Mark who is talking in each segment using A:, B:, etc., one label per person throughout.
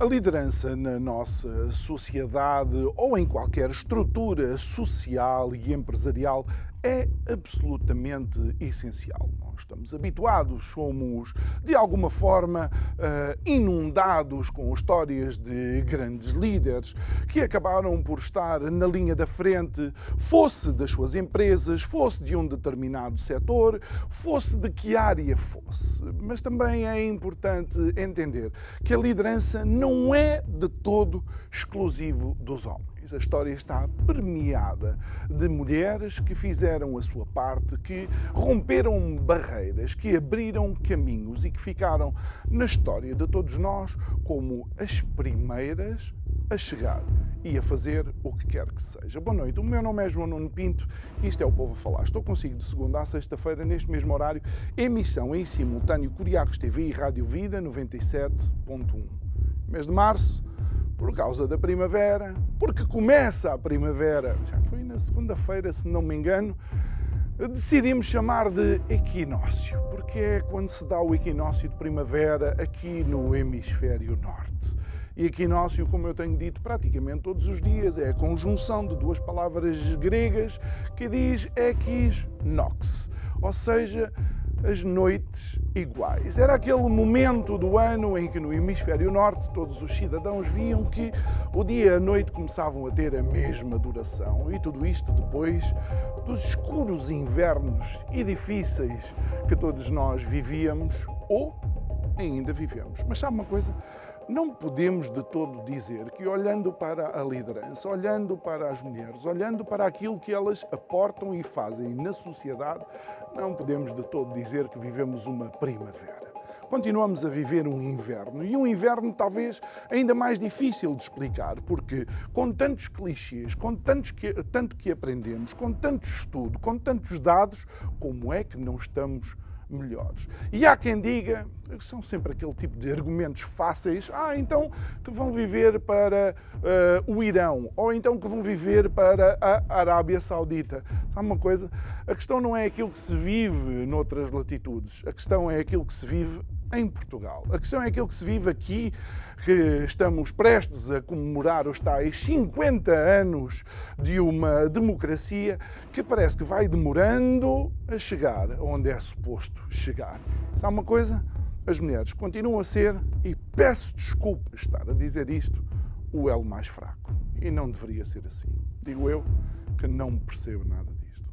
A: A liderança na nossa sociedade ou em qualquer estrutura social e empresarial é absolutamente essencial. Nós estamos habituados, somos de alguma forma uh, inundados com histórias de grandes líderes que acabaram por estar na linha da frente, fosse das suas empresas, fosse de um determinado setor, fosse de que área fosse. Mas também é importante entender que a liderança não é de todo exclusivo dos homens a história está permeada de mulheres que fizeram a sua parte, que romperam barreiras, que abriram caminhos e que ficaram na história de todos nós como as primeiras a chegar e a fazer o que quer que seja. Boa noite, o meu nome é João Nuno Pinto e isto é o Povo a Falar. Estou consigo de segunda a sexta-feira, neste mesmo horário, emissão em simultâneo Curiacos TV e Rádio Vida 97.1. Mês de março, por causa da primavera, porque começa a primavera, já foi na segunda-feira, se não me engano, decidimos chamar de equinócio, porque é quando se dá o equinócio de primavera aqui no hemisfério norte. E equinócio, como eu tenho dito praticamente todos os dias, é a conjunção de duas palavras gregas que diz equis nox, ou seja, as noites iguais. Era aquele momento do ano em que no hemisfério norte todos os cidadãos viam que o dia e a noite começavam a ter a mesma duração. E tudo isto depois dos escuros invernos e difíceis que todos nós vivíamos ou ainda vivemos. Mas sabe uma coisa? não podemos de todo dizer que, olhando para a liderança, olhando para as mulheres, olhando para aquilo que elas aportam e fazem na sociedade, não podemos de todo dizer que vivemos uma primavera. Continuamos a viver um inverno e um inverno talvez ainda mais difícil de explicar, porque com tantos clichês, com tantos que, tanto que aprendemos, com tanto estudo, com tantos dados, como é que não estamos melhores. E há quem diga, são sempre aquele tipo de argumentos fáceis, ah, então que vão viver para uh, o Irão, ou então que vão viver para a Arábia Saudita. Sabe uma coisa? A questão não é aquilo que se vive noutras latitudes, a questão é aquilo que se vive em Portugal. A questão é aquilo que se vive aqui, que estamos prestes a comemorar os tais 50 anos de uma democracia que parece que vai demorando a chegar onde é suposto chegar. Sabe uma coisa? As mulheres continuam a ser, e peço desculpa estar a dizer isto, o elo mais fraco. E não deveria ser assim. Digo eu que não percebo nada disto.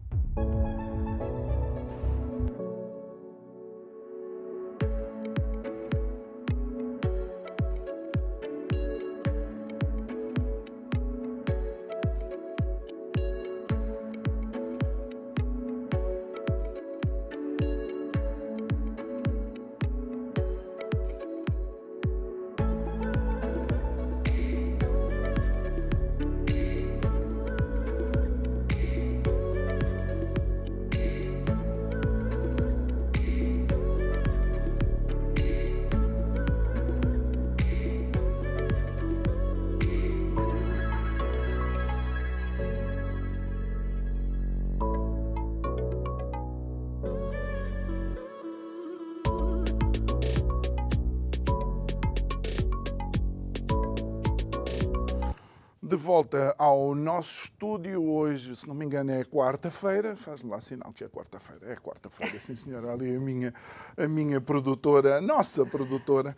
A: Nosso estúdio. Hoje, se não me engano, é quarta-feira. Faz-me lá sinal que é quarta-feira. É quarta-feira, sim, senhora. Ali a minha, a minha produtora, a nossa produtora,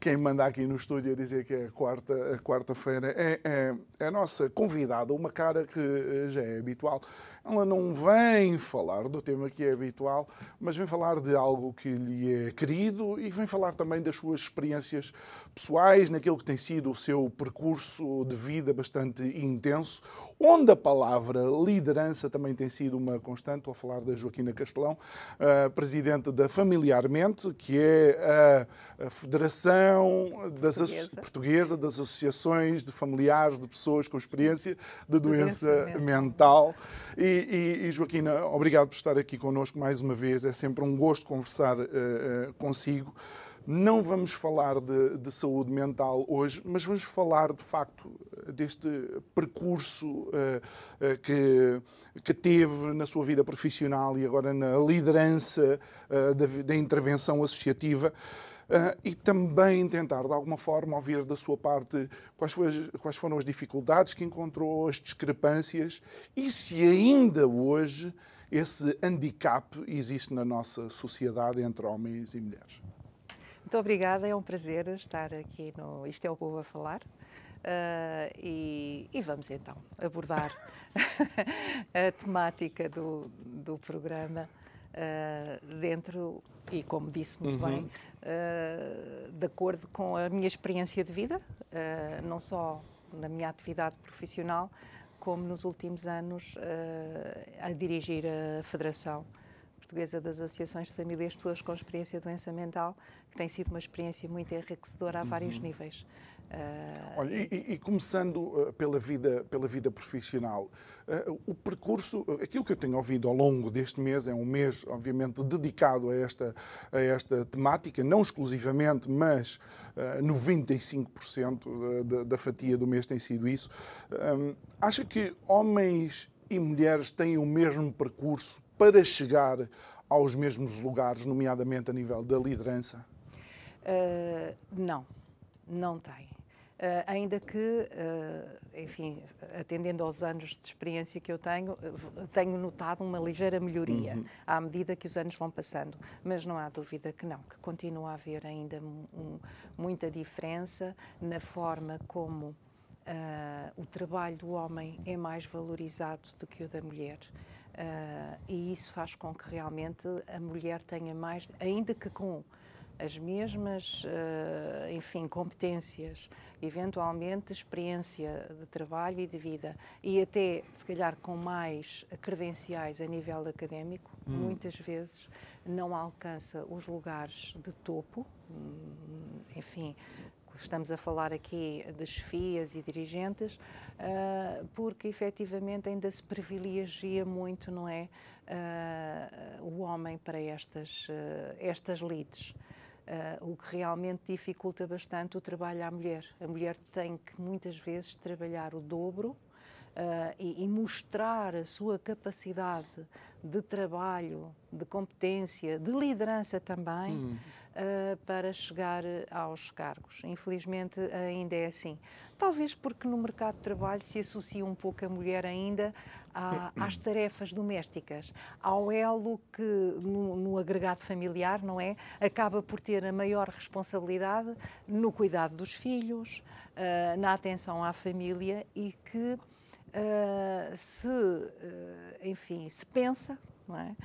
A: quem manda aqui no estúdio a dizer que é quarta-feira, quarta é, é, é a nossa convidada, uma cara que já é habitual ela não vem falar do tema que é habitual, mas vem falar de algo que lhe é querido e vem falar também das suas experiências pessoais, naquilo que tem sido o seu percurso de vida bastante intenso, onde a palavra liderança também tem sido uma constante. Estou a falar da Joaquina Castelão, presidente da Familiarmente, que é a Federação das portuguesa. portuguesa. das Associações de Familiares de Pessoas com Experiência de Doença, doença mental. mental. E, e, e, Joaquina, obrigado por estar aqui connosco mais uma vez. É sempre um gosto conversar uh, consigo. Não vamos falar de, de, saúde mental hoje, mas vamos falar de facto deste percurso uh, uh, que, que teve na sua vida profissional e agora na liderança da, da, intervenção associativa. E também tentar, de alguma forma, ouvir da sua parte quais, foi, quais foram as dificuldades que encontrou, as discrepâncias e se ainda hoje esse handicap existe na nossa sociedade entre homens e mulheres.
B: Muito obrigada, é um prazer estar aqui no Isto é o Povo a Falar. Uh, e, e, vamos então abordar a temática do, do programa uh, dentro, e como disse muito uhum. bem, uh, de acordo com a minha experiência de vida, não só na minha atividade profissional, como nos últimos anos a dirigir a Federação Portuguesa das Associações de Famílias de Pessoas com Experiência de Doença Mental, que tem sido uma experiência muito enriquecedora a uhum. vários níveis.
A: Uh, Olha, e, e, começando uh, pela, vida, pela vida profissional, uh, o percurso, aquilo que eu tenho ouvido ao longo deste mês, é um mês, obviamente, dedicado a esta, a esta temática, não exclusivamente, mas 95% da, da, da, fatia do mês tem sido isso. acha que homens e mulheres têm o mesmo percurso para chegar aos mesmos lugares, nomeadamente a nível da liderança?
B: Uh, não, não tem. Uh, ainda que, uh, enfim, atendendo aos anos de experiência que eu tenho, tenho notado uma ligeira melhoria uhum. à medida que os anos vão passando. Mas não há dúvida que não, que continua a haver ainda um, muita diferença na forma como o trabalho do homem é mais valorizado do que o da mulher. Uh, e isso faz com que realmente a mulher tenha mais, ainda que com as mesmas, uh, enfim, competências, eventualmente experiência de trabalho e de vida, e até, se calhar, com mais credenciais a nível académico, hum. muitas vezes não alcança os lugares de topo, hum, enfim, estamos a falar aqui de chefias e dirigentes, uh, porque efetivamente ainda se privilegia muito, não é, uh, o homem para estas, uh, estas leads. Uh, o que realmente dificulta bastante o trabalho à mulher. A mulher tem que muitas vezes trabalhar o dobro uh, e, e, mostrar a sua capacidade de trabalho, de competência, de liderança também. Hum uh, para chegar aos cargos. Infelizmente ainda é assim. Talvez porque no mercado de trabalho se associa um pouco a mulher ainda à, às tarefas domésticas, ao elo que no, no, agregado familiar, não é? Acaba por ter a maior responsabilidade no cuidado dos filhos, uh, na atenção à família e que uh, se, uh, enfim, se pensa, não é?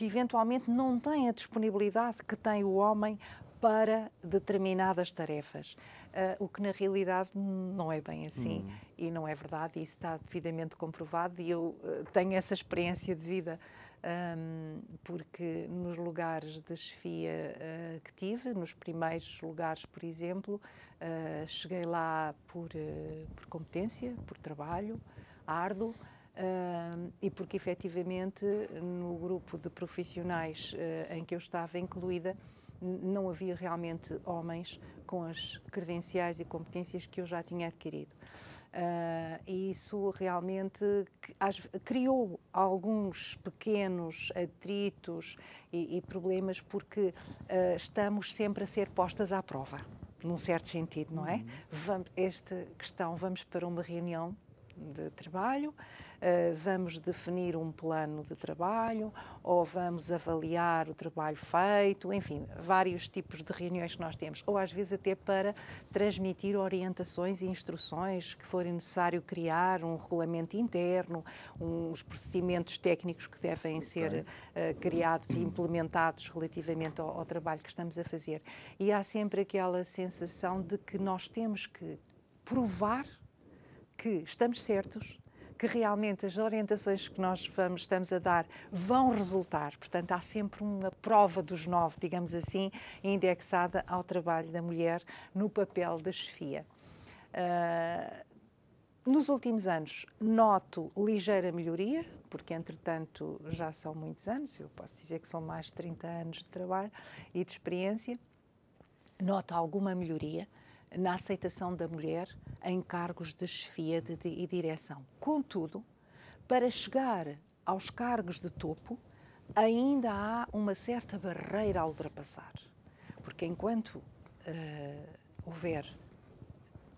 B: Que eventualmente não têm a disponibilidade que tem o homem para determinadas tarefas, uh, o que na realidade não é bem assim hum. e não é verdade, isso está devidamente comprovado e eu uh, tenho essa experiência de vida. Um, porque nos lugares de chefia uh, que tive, nos primeiros lugares, por exemplo, cheguei lá por, por competência, por trabalho árduo, Uh, e porque efetivamente no grupo de profissionais uh, em que eu estava incluída não havia realmente homens com as credenciais e competências que eu já tinha adquirido. Uh, e isso realmente criou alguns pequenos atritos e, e problemas porque uh, estamos sempre a ser postas à prova, num certo sentido, não é? Uhum. Vamos, esta questão, vamos para uma reunião de trabalho, uh, vamos definir um plano de trabalho ou vamos avaliar o trabalho feito, enfim, vários tipos de reuniões que nós temos, ou às vezes até para transmitir orientações e instruções que forem necessário criar, um regulamento interno, uns procedimentos técnicos que devem okay. ser uh, criados e implementados relativamente ao, ao trabalho que estamos a fazer. E há sempre aquela sensação de que nós temos que provar que estamos certos, que realmente as orientações que nós vamos, estamos a dar vão resultar. Portanto, há sempre uma prova dos nove, digamos assim, indexada ao trabalho da mulher no papel da chefia. Uh, nos últimos anos, noto ligeira melhoria, porque entretanto já são muitos anos, eu posso dizer que são mais de 30 anos de trabalho e de experiência. Noto alguma melhoria na aceitação da mulher em cargos de chefia de, de, e direção. Contudo, para chegar aos cargos de topo, ainda há uma certa barreira a ultrapassar. Porque enquanto uh, houver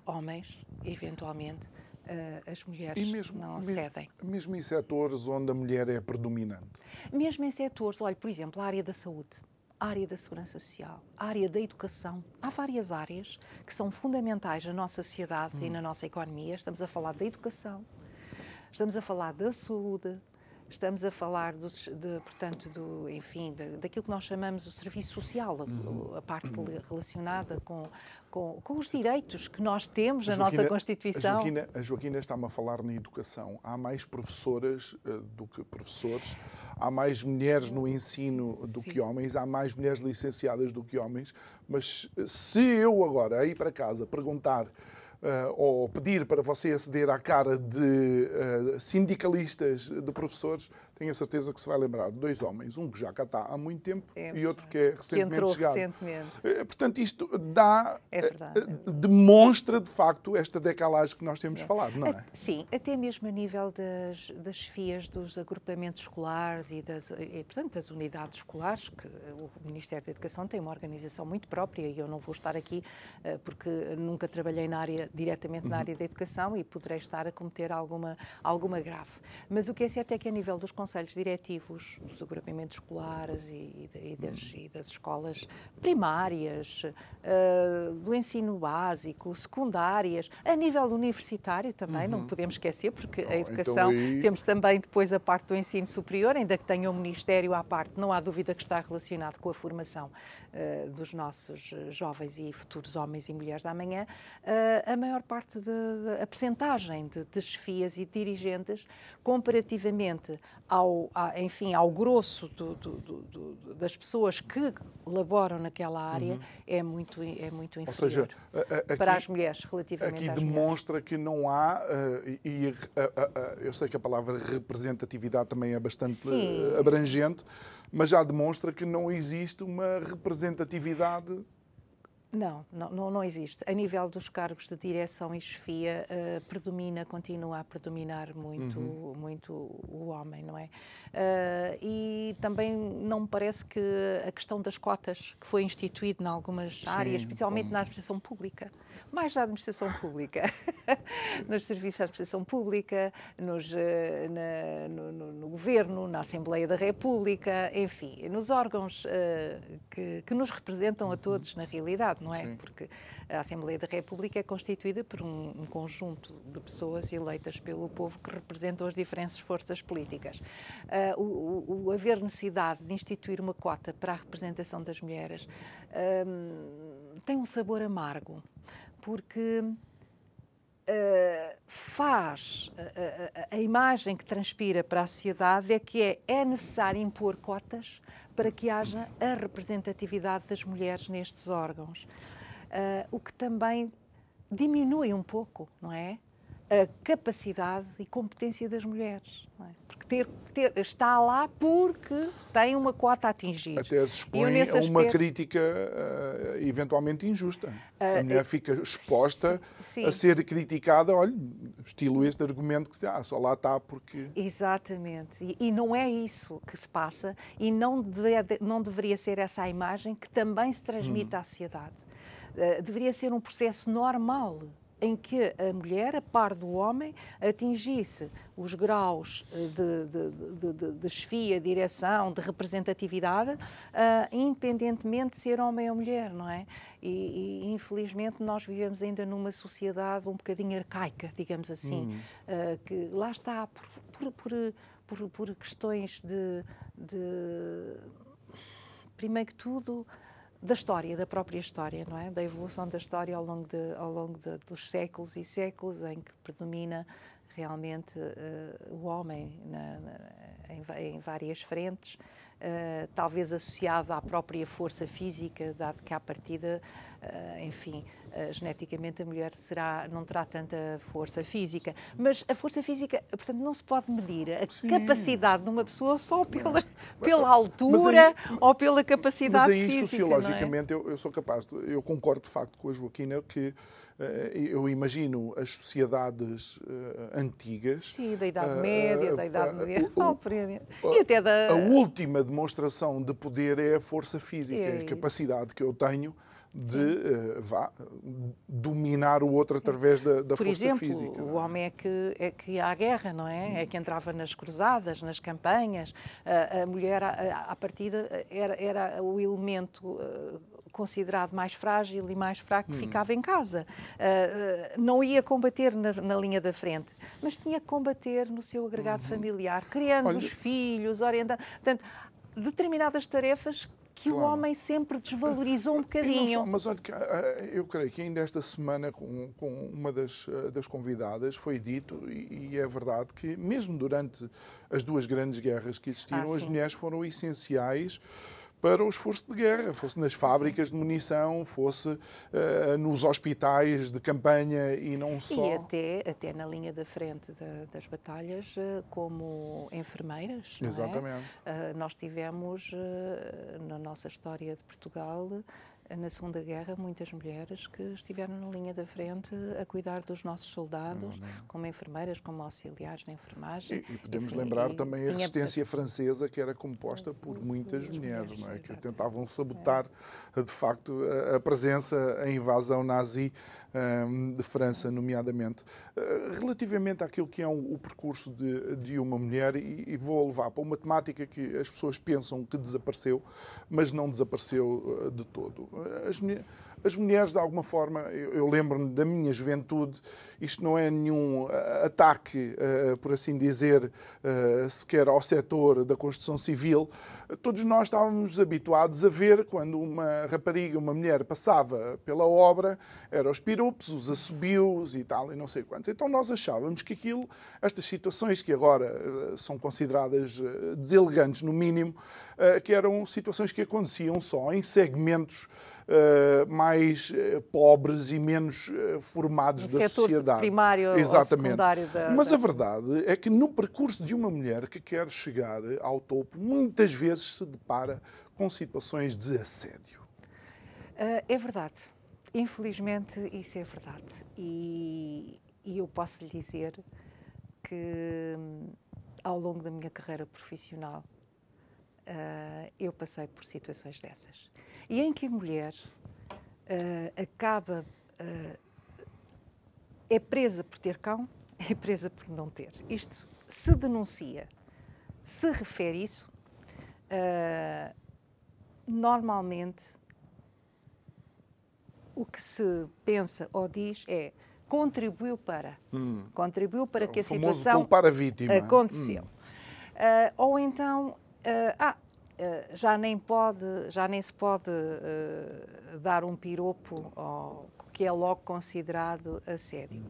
B: homens, eventualmente, uh, as mulheres mesmo, não cedem.
A: Mesmo em setores onde a mulher é predominante?
B: Mesmo em setores, olha, por exemplo, a área da saúde a área da segurança social, a área da educação. Há várias áreas que são fundamentais na nossa sociedade hum. e na nossa economia. Estamos a falar da educação, estamos a falar da saúde, estamos a falar do, de, portanto, do, enfim, de, daquilo que nós chamamos o serviço social, a, a parte uhum. relacionada com, com, com, os direitos que nós temos na nossa Constituição.
A: A Joaquina, a Joaquina está-me a falar na educação. Há mais professoras uh, do que professores, há mais mulheres no ensino do Sim. que homens, há mais mulheres licenciadas do que homens, mas eh, se eu agora ir para casa perguntar ou pedir para você aceder à cara de uh, sindicalistas de professores, tenho a certeza que se vai lembrar de dois homens, um que já cá está há muito tempo é e outro que é recentemente que entrou chegado.
B: recentemente.
A: Uh, portanto, isto dá, é demonstra de facto esta decalagem que nós temos é. falado, não é?
B: Sim, até mesmo a nível das, das chefias dos agrupamentos escolares e das, e, portanto, das unidades escolares, que o Ministério da Educação tem uma organização muito própria e eu não vou estar aqui porque nunca trabalhei na área diretamente na uhum. área da educação e poderei estar a cometer alguma, alguma grave. Mas o que é certo é que a nível dos conselhos diretivos, dos agrupamentos escolares e, e, das, e das, escolas primárias, uh, do ensino básico, secundárias, a nível universitário também, uhum. não podemos esquecer, porque a então educação, então aí... temos também depois a parte do ensino superior, ainda que tenha o Ministério à parte, não há dúvida que está relacionado com a formação uh, dos nossos jovens e futuros homens e mulheres da manhã. Uh, a maior parte da percentagem de, de chefias e dirigentes comparativamente ao, a, enfim, ao grosso do, do, do, das pessoas que laboram naquela área uhum. é, muito, é muito inferior seja, aqui, para as mulheres, relativamente
A: aqui demonstra mulheres. que não há, uh, e uh, uh, eu sei que a palavra representatividade também é bastante Sim. abrangente, mas já demonstra que não existe uma representatividade
B: não, não, não existe. A nível dos cargos de direção e chefia, uh, predomina, continua a predominar muito, uhum. muito o homem, não é? Uh, e também não me parece que a questão das cotas, que foi instituída em algumas Sim, áreas, especialmente na administração pública, mais na administração pública, nos serviços de administração pública, nos, eh, na, no, no, no, governo, na Assembleia da República, enfim, nos órgãos uh, que, que, nos representam a todos na realidade, não é? Sim. Porque a Assembleia da República é constituída por um, um, conjunto de pessoas eleitas pelo povo que representam as diferentes forças políticas. Uh, o, o, haver necessidade de instituir uma cota para a representação das mulheres uh, tem um sabor amargo porque faz a, a, a, imagem que transpira para a sociedade é que é, é necessário impor cotas para que haja a representatividade das mulheres nestes órgãos, uh, o que também diminui um pouco, não é? A capacidade e competência das mulheres. É? Porque ter, ter, está lá porque tem uma cota a atingir.
A: Até se expõe a uma aspecto... crítica uh, eventualmente injusta. Uh, a mulher fica exposta sim. a ser criticada, olha, estilo este argumento que se ah, só lá está porque.
B: Exatamente. E, e, não é isso que se passa e não, deve, não deveria ser essa a imagem que também se transmite hum. à sociedade. Uh, deveria ser um processo normal em que a mulher, a par do homem, atingisse os graus eh, de, de, de, de chefia, direção, de representatividade, uh, independentemente de ser homem ou mulher, não é? E, e, infelizmente nós vivemos ainda numa sociedade um bocadinho arcaica, digamos assim, uhum. uh, que lá está, por, por, por, por, questões de, de primeiro que tudo, da história, da própria história, não é? Da evolução da história ao longo, de, ao longo de, dos séculos e séculos em que predomina realmente uh, o homem na, na, em, em, várias frentes, uh, talvez associado à própria força física, dado que à partida, uh, enfim, geneticamente a mulher será, não terá tanta força física. Mas a força física, portanto, não se pode medir a Sim. capacidade de uma pessoa só pela, pela altura aí, ou pela capacidade
A: mas aí,
B: física.
A: Sociologicamente,
B: é?
A: eu, eu, sou capaz, de, eu concordo de facto com a Joaquina que eh, eu imagino as sociedades uh, antigas.
B: Sim, da Idade Média, uh, da Idade Medieval, uh, e até da.
A: A última demonstração de poder é a força física, é a capacidade que eu tenho de vá, dominar o outro através da, da
B: Por
A: força
B: exemplo,
A: física. Por
B: exemplo, o homem é que, é que ia à guerra, não é? É que entrava nas cruzadas, nas campanhas. A, a mulher, à partida, era, era o elemento considerado mais frágil e mais fraco hum. ficava em casa. Uh, não ia combater na, na, linha da frente, mas tinha que combater no seu agregado uhum. familiar, criando Olha... os filhos, orientando. Portanto, determinadas tarefas que claro. o homem sempre desvalorizou um bocadinho.
A: Só, mas olha, ah, eu creio que ainda esta semana, com, com uma das, das convidadas, foi dito, e, e, é verdade, que mesmo durante as duas grandes guerras que existiram, ah, as mulheres foram essenciais para o esforço de guerra, fosse nas fábricas de munição, fosse uh, nos hospitais de campanha e não só.
B: E até, até na linha da frente da, das batalhas, uh, como enfermeiras.
A: É? Exatamente.
B: É? Uh, nós tivemos na nossa história de Portugal na Segunda Guerra, muitas mulheres que estiveram na linha da frente a cuidar dos nossos soldados, não, não. como enfermeiras, como auxiliares de enfermagem.
A: E, e podemos lembrar também a tinha... resistência francesa, que era composta por muitas mulheres, não é? que tentavam sabotar, de facto, a, a presença, a invasão nazi um, de França, nomeadamente. Uh, relativamente àquilo que é um, o percurso de, de uma mulher, e, e, vou levar para uma temática que as pessoas pensam que desapareceu, mas não desapareceu uh, de todo. As mulheres as mulheres, de alguma forma, eu, eu lembro-me da minha juventude, isto não é nenhum uh, ataque, uh, por assim dizer, uh, sequer ao setor da construção civil. Todos nós estávamos habituados a ver quando uma rapariga, uma mulher, passava pela obra, eram os pirupos, os assobios e tal, e não sei quantos. Então nós achávamos que aquilo, estas situações que agora são consideradas deselegantes, no mínimo, que eram situações que aconteciam só em segmentos mais uh, pobres e menos uh, formados da sociedade.
B: primário Exatamente. da,
A: Mas
B: da...
A: a verdade é que no percurso de uma mulher que quer chegar ao topo, muitas vezes se depara com situações de assédio.
B: é verdade. Infelizmente, isso é verdade. E, e eu posso lhe dizer que hum, ao longo da minha carreira profissional uh, eu passei por situações dessas e em que a mulher uh, acaba. Uh, é presa por ter cão, é presa por não ter. Isto se denuncia, se refere isso, normalmente o que se pensa ou diz é contribuiu para. Hum. Contribuiu para que a situação
A: a vítima.
B: aconteceu. Hum. Uh, ou então, uh, ah, já nem pode, já nem se pode uh, dar um piropo ao, que é logo considerado assédio.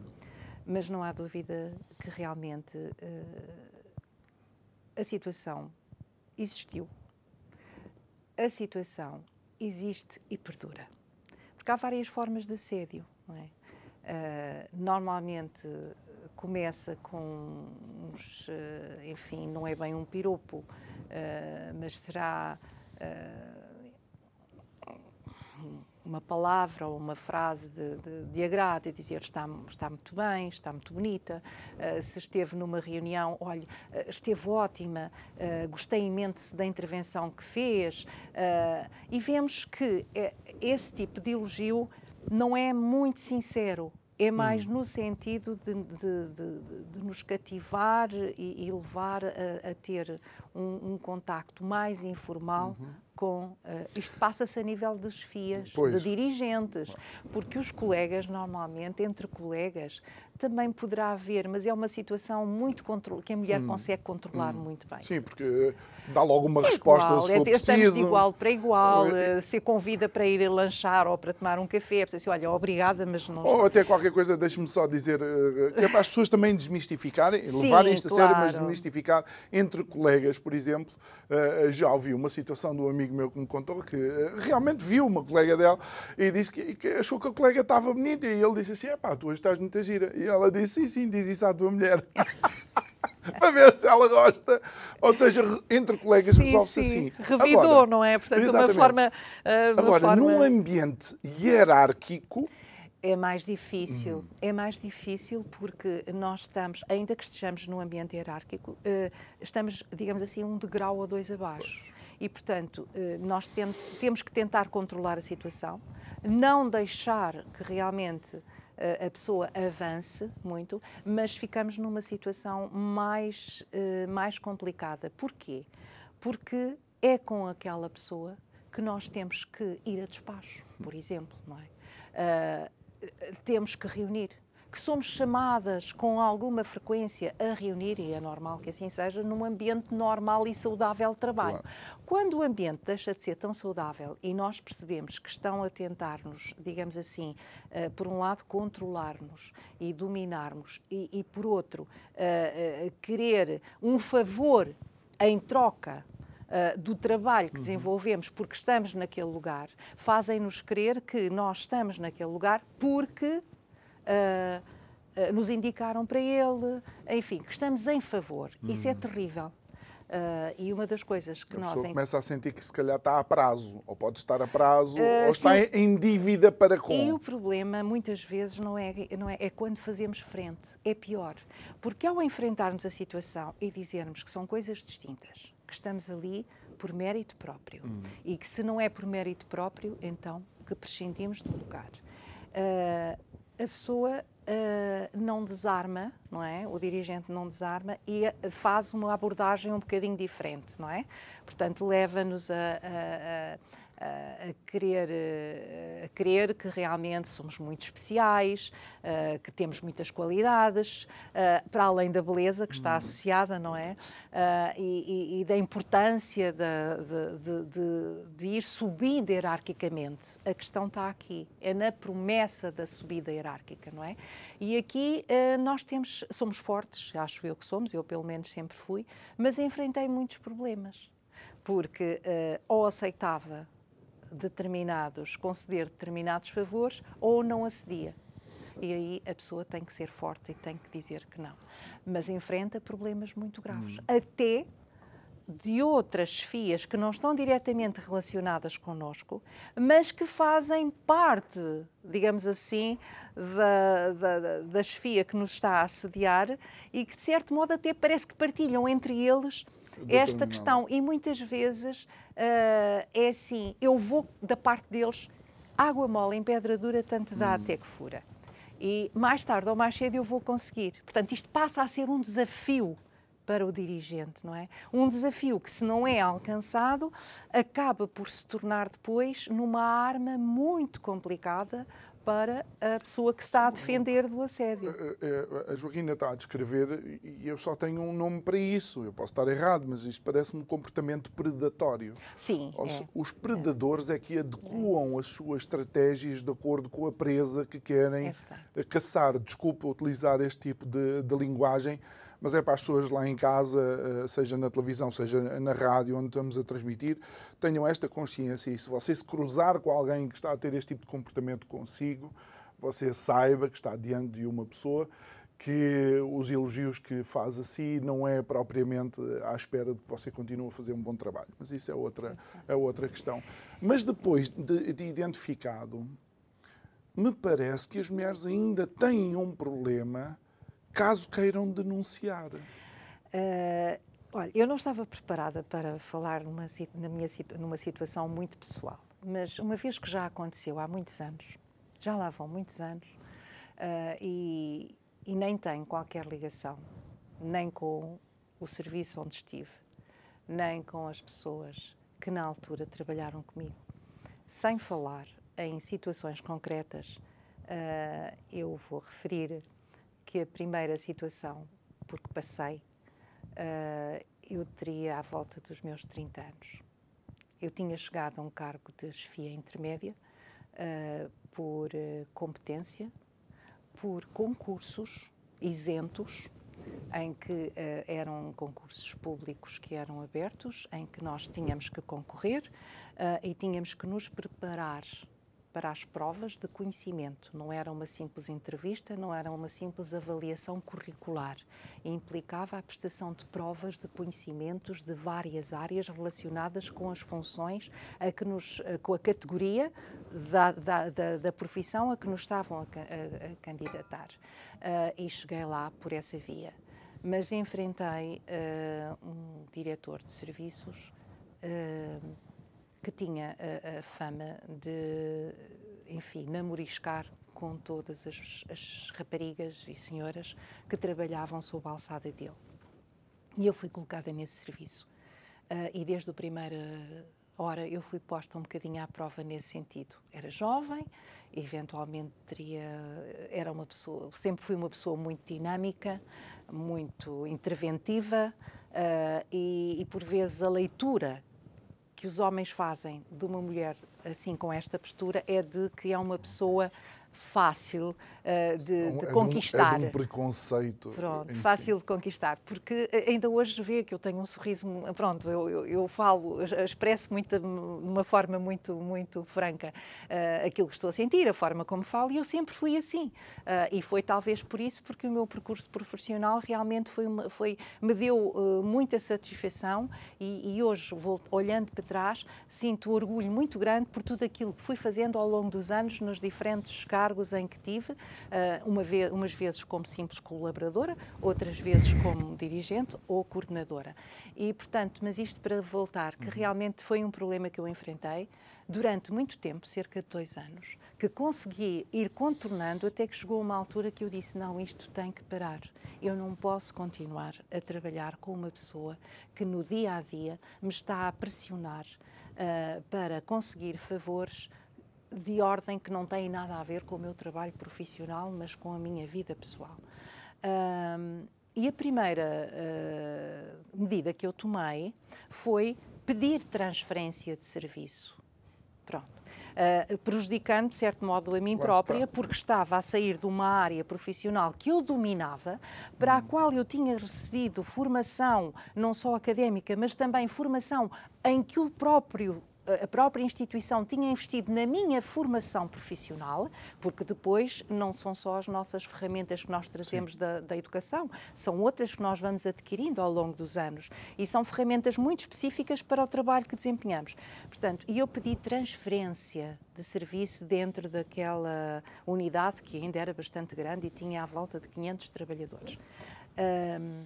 B: Mas não há dúvida que realmente uh, a situação existiu. A situação existe e perdura. Porque há várias formas de assédio. Não é? Uh, normalmente começa com uns, enfim, não é bem um piropo, mas será uh, uma palavra ou uma frase de, de, de agrado e dizer está, está muito bem, está muito bonita. Uh, se esteve numa reunião, olha, esteve ótima, gostei imenso da intervenção que fez. e vemos que esse tipo de elogio não é muito sincero é mais hum. no sentido de, de, de, de, nos cativar e, e levar a, a, ter um, um contacto mais informal uhum com. Uh, isto passa-se a nível dos FIAs,
A: pois.
B: de dirigentes, porque os colegas, normalmente, entre colegas, também poderá haver, mas é uma situação muito que a mulher hum. consegue controlar hum. muito bem.
A: Sim, porque eh, dá logo uma é resposta igual, se for é,
B: preciso. Estamos de igual para igual, uh, se convida para ir lanchar ou para tomar um café, é preciso olha, obrigada, mas não...
A: Ou até qualquer coisa, deixe-me só dizer, que é para as pessoas também desmistificarem, Sim, levarem isto claro. a sério, mas desmistificar entre colegas, por exemplo, já ouvi uma situação do amigo meu que me contou que realmente viu uma colega dela e disse que, que achou que a colega estava bonita e ele disse assim, é pá, tu hoje estás muita gira. E ela disse, sim, sim, diz isso à tua mulher. para ver se ela gosta. Ou seja, entre colegas resolve-se assim.
B: Revidou, Agora, não é? Portanto, exatamente. uma forma. Uh, uma
A: Agora,
B: forma...
A: num ambiente hierárquico.
B: É mais difícil, hum. é mais difícil porque nós estamos, ainda que estejamos num ambiente hierárquico, uh, estamos, digamos assim, um degrau ou dois abaixo. E, portanto, uh, nós tem, temos que tentar controlar a situação, não deixar que realmente a pessoa avance muito, mas ficamos numa situação mais, eh, mais complicada. Porquê? Porque é com aquela pessoa que nós temos que ir a despacho, por exemplo, não é? Uh, temos que reunir que somos chamadas com alguma frequência a reunir, e é normal que assim seja, num ambiente normal e saudável de trabalho. Claro. Quando o ambiente deixa de ser tão saudável e nós percebemos que estão a tentar-nos, digamos assim, uh, por um lado, controlar-nos e dominar-nos, e, e, por outro, uh, uh, querer um favor em troca Uh, do trabalho que uhum. desenvolvemos porque estamos naquele lugar, fazem-nos crer que nós estamos naquele lugar porque uh, nos indicaram para ele, enfim, que estamos em favor. Hum. Isso é terrível. Uh, e uma das coisas que
A: a
B: nós.
A: Pessoa começa a sentir que se calhar está a prazo, ou pode estar a prazo, uh, ou sim. está em dívida para com.
B: E o problema, muitas vezes, não é, não é, é quando fazemos frente. É pior. Porque ao enfrentarmos a situação e dizermos que são coisas distintas, que estamos ali por mérito próprio, hum. e que se não é por mérito próprio, então que prescindimos do lugar. Uh, a pessoa uh, não desarma, não é? O dirigente não desarma e faz uma abordagem um bocadinho diferente, não é? Portanto, leva-nos a, a, a a querer, a querer que realmente somos muito especiais, que temos muitas qualidades, para além da beleza que está uhum. associada, não é? E, e da importância de, de, de, de, ir subindo hierarquicamente. A questão está aqui, é na promessa da subida hierárquica, não é? E aqui nós temos, somos fortes, acho eu que somos, eu pelo menos sempre fui, mas enfrentei muitos problemas porque uh, ou aceitava determinados, conceder determinados favores ou não acedia. E aí a pessoa tem que ser forte e tem que dizer que não. Mas enfrenta problemas muito graves. Hum. Até de outras FIAs que não estão diretamente relacionadas connosco, mas que fazem parte, digamos assim, da, da, das FIA que nos está a assediar e que, de certo modo, até parece que partilham entre eles esta questão. E muitas vezes uh, é assim: eu vou da parte deles, água mole em pedra dura, tanto dá hum. até que fura. E mais tarde ou mais cedo eu vou conseguir. Portanto, isto passa a ser um desafio para o dirigente, não é? Um desafio que, se não é alcançado, acaba por se tornar depois numa arma muito complicada para a pessoa que está a defender do assédio.
A: Eh, eh, a Joaquina está a descrever e eu só tenho um nome para isso. Eu posso estar errado, mas isto parece-me um comportamento predatório.
B: Sim. É.
A: Os predadores é que adequam é as suas estratégias de acordo com a presa que querem é caçar. Desculpa utilizar este tipo de, de linguagem, mas é para as pessoas lá em casa, eh, seja na televisão, seja na rádio, onde estamos a transmitir, tenham esta consciência. E se você se cruzar com alguém que está a ter este tipo de comportamento consigo, você saiba que está diante de uma pessoa que os elogios que faz a si não é propriamente à espera de que você continue a fazer um bom trabalho. Mas isso é outra, é outra questão. Mas depois de, de identificado, me parece que as mulheres ainda têm um problema caso queiram denunciar? Uh,
B: olha, eu não estava preparada para falar numa, na minha, numa situação muito pessoal, mas uma vez que já aconteceu há muitos anos, já lá vão muitos anos, uh, e, e nem tenho qualquer ligação, nem com o serviço onde estive, nem com as pessoas que na altura trabalharam comigo. Sem falar em situações concretas, uh, eu vou referir que a primeira situação, porque passei, uh, eu teria à volta dos meus 30 anos. Eu tinha chegado a um cargo de chefia intermédia uh, por competência, por concursos isentos em que uh, eram concursos públicos que eram abertos, em que nós tínhamos que concorrer uh, e tínhamos que nos preparar para as provas de conhecimento. Não era uma simples entrevista, não era uma simples avaliação curricular. Implicava a prestação de provas de conhecimentos de várias áreas relacionadas com as funções, a que nos, com a categoria da, da, da, da profissão a que nos estavam a, a, a candidatar. Uh, e cheguei lá por essa via. Mas enfrentei uh, um diretor de serviços. Uh, que tinha a, a fama de, enfim, namoriscar com todas as, as, raparigas e senhoras que trabalhavam sob a alçada dele. E eu fui colocada nesse serviço. Uh, e desde a primeira hora eu fui posta um bocadinho à prova nesse sentido. Era jovem, eventualmente teria, era uma pessoa, sempre fui uma pessoa muito dinâmica, muito interventiva uh, e, e por vezes a leitura que os homens fazem de uma mulher assim com esta postura é de que é uma pessoa fácil uh, de, é de, conquistar.
A: É de um preconceito.
B: Pronto, enfim. fácil de conquistar. Porque eh, ainda hoje vê que eu tenho um sorriso. Pronto, eu, eu, eu falo, expresso muito, de uma forma muito, muito franca uh, aquilo que estou a sentir, a forma como falo, e eu sempre fui assim. Uh, e foi talvez por isso, porque o meu percurso profissional realmente foi, foi me deu muita satisfação e, e hoje, vou, olhando para trás, sinto orgulho muito grande por tudo aquilo que fui fazendo ao longo dos anos nos diferentes cargos cargos em que tive, eh, uma vez, umas vezes como simples colaboradora, outras vezes como dirigente ou coordenadora. E, portanto, mas isto para voltar, que uhum. realmente foi um problema que eu enfrentei durante muito tempo, cerca de dois anos, que consegui ir contornando até que chegou uma altura que eu disse: não, isto tem que parar. Eu não posso continuar a trabalhar com uma pessoa que no dia a dia me está a pressionar uh, para conseguir favores de ordem que não tem nada a ver com o meu trabalho profissional, mas com a minha vida pessoal. Um, e a primeira uh, medida que eu tomei foi pedir transferência de serviço. Pronto. Uh, prejudicando, de certo modo, a mim própria, porque estava a sair de uma área profissional que eu dominava, para a hum. qual eu tinha recebido formação, não só académica, mas também formação em que o próprio a própria instituição tinha investido na minha formação profissional, porque depois não são só as nossas ferramentas que nós trazemos da, da, educação, são outras que nós vamos adquirindo ao longo dos anos e são ferramentas muito específicas para o trabalho que desempenhamos. Portanto, e eu pedi transferência de serviço dentro daquela unidade que ainda era bastante grande e tinha à volta de 500 trabalhadores. Um,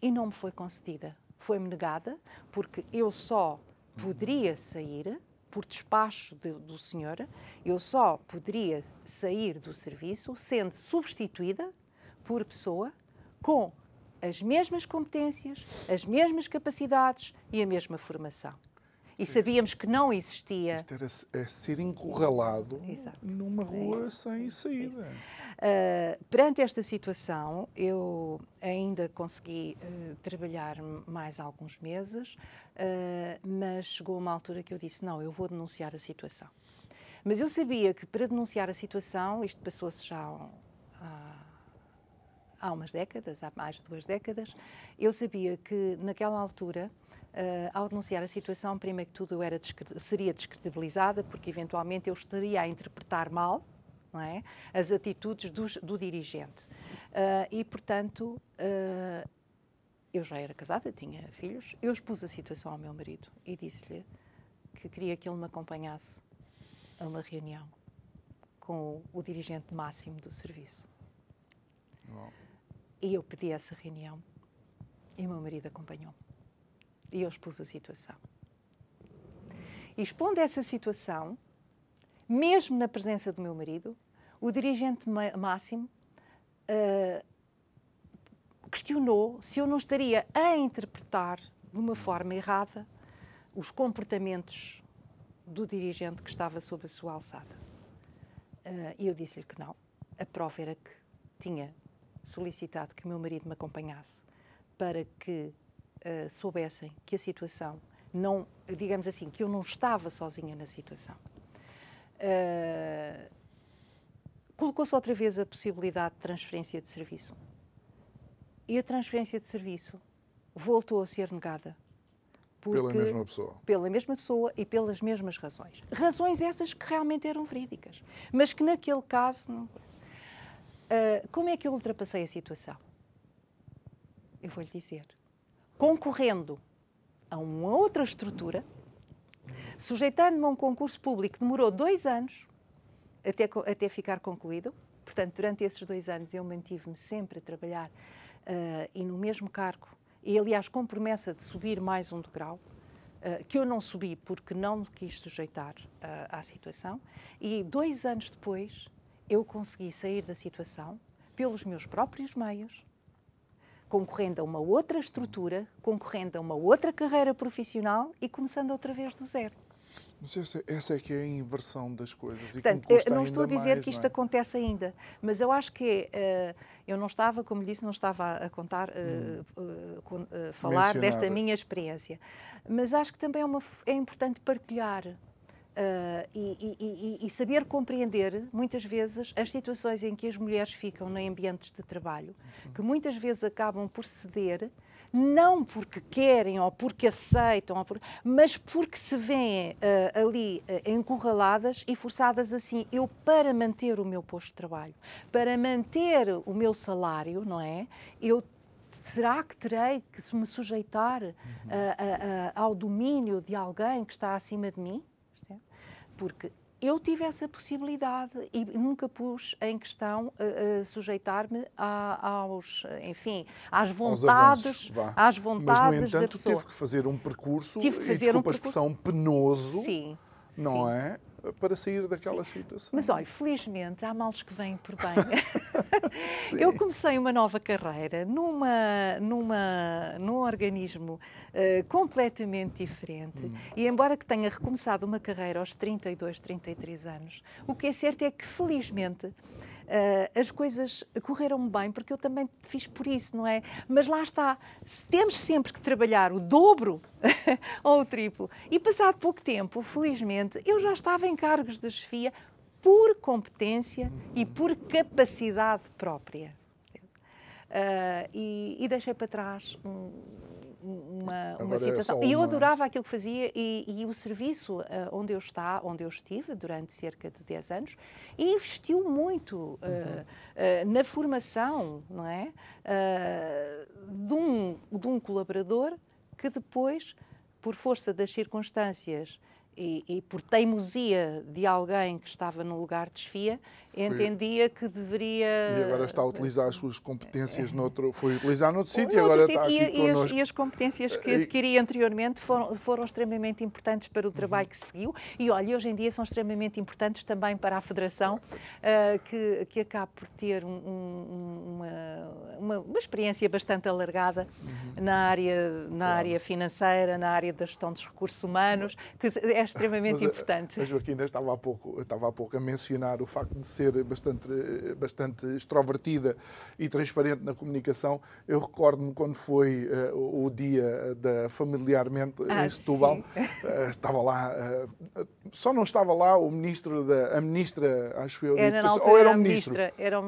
B: e não me foi concedida. Foi-me negada, porque eu só poderia sair por despacho de, do senhor, eu só poderia sair do serviço sendo substituída por pessoa com as mesmas competências, as mesmas capacidades e a mesma formação e sabíamos que não existia.
A: Isto era é ser encurralado Exato. numa é rua é sem saída.
B: Uh, perante esta situação, eu ainda consegui uh, trabalhar mais alguns meses, uh, mas chegou uma altura que eu disse: não, eu vou denunciar a situação. Mas eu sabia que para denunciar a situação, isto passou-se já há, há umas décadas, há mais de duas décadas, eu sabia que naquela altura Uh, ao denunciar a situação, primeiro que tudo era, seria descredibilizada, porque eventualmente eu estaria a interpretar mal é? as atitudes do, do dirigente. Uh, e, portanto, uh, eu já era casada, tinha filhos, eu expus a situação ao meu marido e disse-lhe que queria que ele me acompanhasse a uma reunião com o, o dirigente máximo do serviço. E eu pedi essa reunião e o meu marido acompanhou-me. E eu expus a situação. E expondo essa situação, mesmo na presença do meu marido, o dirigente máximo uh, questionou se eu não estaria a interpretar de uma forma errada os comportamentos do dirigente que estava sob a sua alçada. Uh, e eu disse-lhe que não. A prova era que tinha solicitado que o meu marido me acompanhasse para que uh, soubessem que a situação não, digamos assim, que eu não estava sozinha na situação. Uh, Colocou-se outra vez a possibilidade de transferência de serviço. E a transferência de serviço voltou a ser negada.
A: pela mesma pessoa.
B: Pela mesma pessoa e pelas mesmas razões. Razões essas que realmente eram verídicas, mas que naquele caso. Uh, como é que eu ultrapassei a situação? Eu vou-lhe dizer. Concorrendo a uma outra estrutura, sujeitando-me a um concurso público que demorou dois anos até, até ficar concluído. Portanto, durante esses dois anos eu mantive-me sempre a trabalhar uh, e no mesmo cargo, e aliás com promessa de subir mais um degrau, uh, que eu não subi porque não me quis sujeitar uh, à situação, e dois anos depois eu consegui sair da situação pelos meus próprios meios, concorrendo a uma outra estrutura, concorrendo a uma outra carreira profissional e começando outra vez do zero.
A: Mas essa, essa, é que é a inversão das coisas.
B: Portanto, não estou a dizer mais, que isto é? acontece ainda, mas eu acho que uh, eu não estava, como disse, não estava a contar, uh, uh, falar desta minha experiência. Mas acho que também é, uma, é importante partilhar Uh, e, e, e, saber compreender, muitas vezes, as situações em que as mulheres ficam em ambientes de trabalho, que muitas vezes acabam por ceder, não porque querem ou porque aceitam, ou por, mas porque se veem uh, ali uh, encurraladas e forçadas assim. Eu, para manter o meu posto de trabalho, para manter o meu salário, não é? Eu será que terei que me sujeitar uhum. ao domínio de alguém que está acima de mim? Porque eu tive essa possibilidade e nunca pus em questão uh, uh, sujeitar-me aos, enfim, às vontades, às vontades
A: Mas, no entanto,
B: da pessoa.
A: Tive que fazer um percurso, tive que fazer um percurso, a expressão penoso,
B: sim,
A: não
B: sim.
A: é? Para sair daquela Sim. situação.
B: Mas olha, felizmente há males que vêm por bem. eu comecei uma nova carreira numa, numa, num organismo uh, completamente diferente hum. e embora que tenha recomeçado uma carreira aos 32, 33 anos, o que é certo é que felizmente uh, as coisas correram bem, porque eu também fiz por isso, não é? Mas lá está, temos sempre que trabalhar o dobro ou o triplo, e passado pouco tempo, felizmente, eu já estava em cargos de chefia por competência e por capacidade própria. Uh, e, e, deixei para trás um, uma, uma situação. É e eu adorava aquilo que fazia e, e o serviço uh, onde eu está, onde eu estive durante cerca de 10 anos, e investiu muito uh, uhum. uh, na formação, não é, de um, de um colaborador que depois, por força das circunstâncias e, e, por teimosia de alguém que estava no lugar de desfia, entendia que deveria.
A: E agora está a utilizar as suas competências noutro. Foi utilizar noutro sítio e agora está aqui
B: e, e, as, e as competências que adquiri anteriormente foram, foram extremamente importantes para o trabalho que seguiu e, olha, hoje em dia são extremamente importantes também para a Federação, uh, que, que acaba por ter um, um, uma, uma, uma, experiência bastante alargada uhum. na, área, na claro. área financeira, na área da gestão dos recursos humanos, que é extremamente
A: Mas
B: importante.
A: A, a Joaquina estava há, pouco, estava há pouco a mencionar o facto de ser bastante, bastante extrovertida e transparente na comunicação. Eu recordo-me quando foi uh, o dia da Familiarmente ah, em Setúbal, uh, estava lá, uh, só não estava lá o ministro da, a ministra, acho eu,
B: era,
A: ou era o ministro?
B: Ministra, era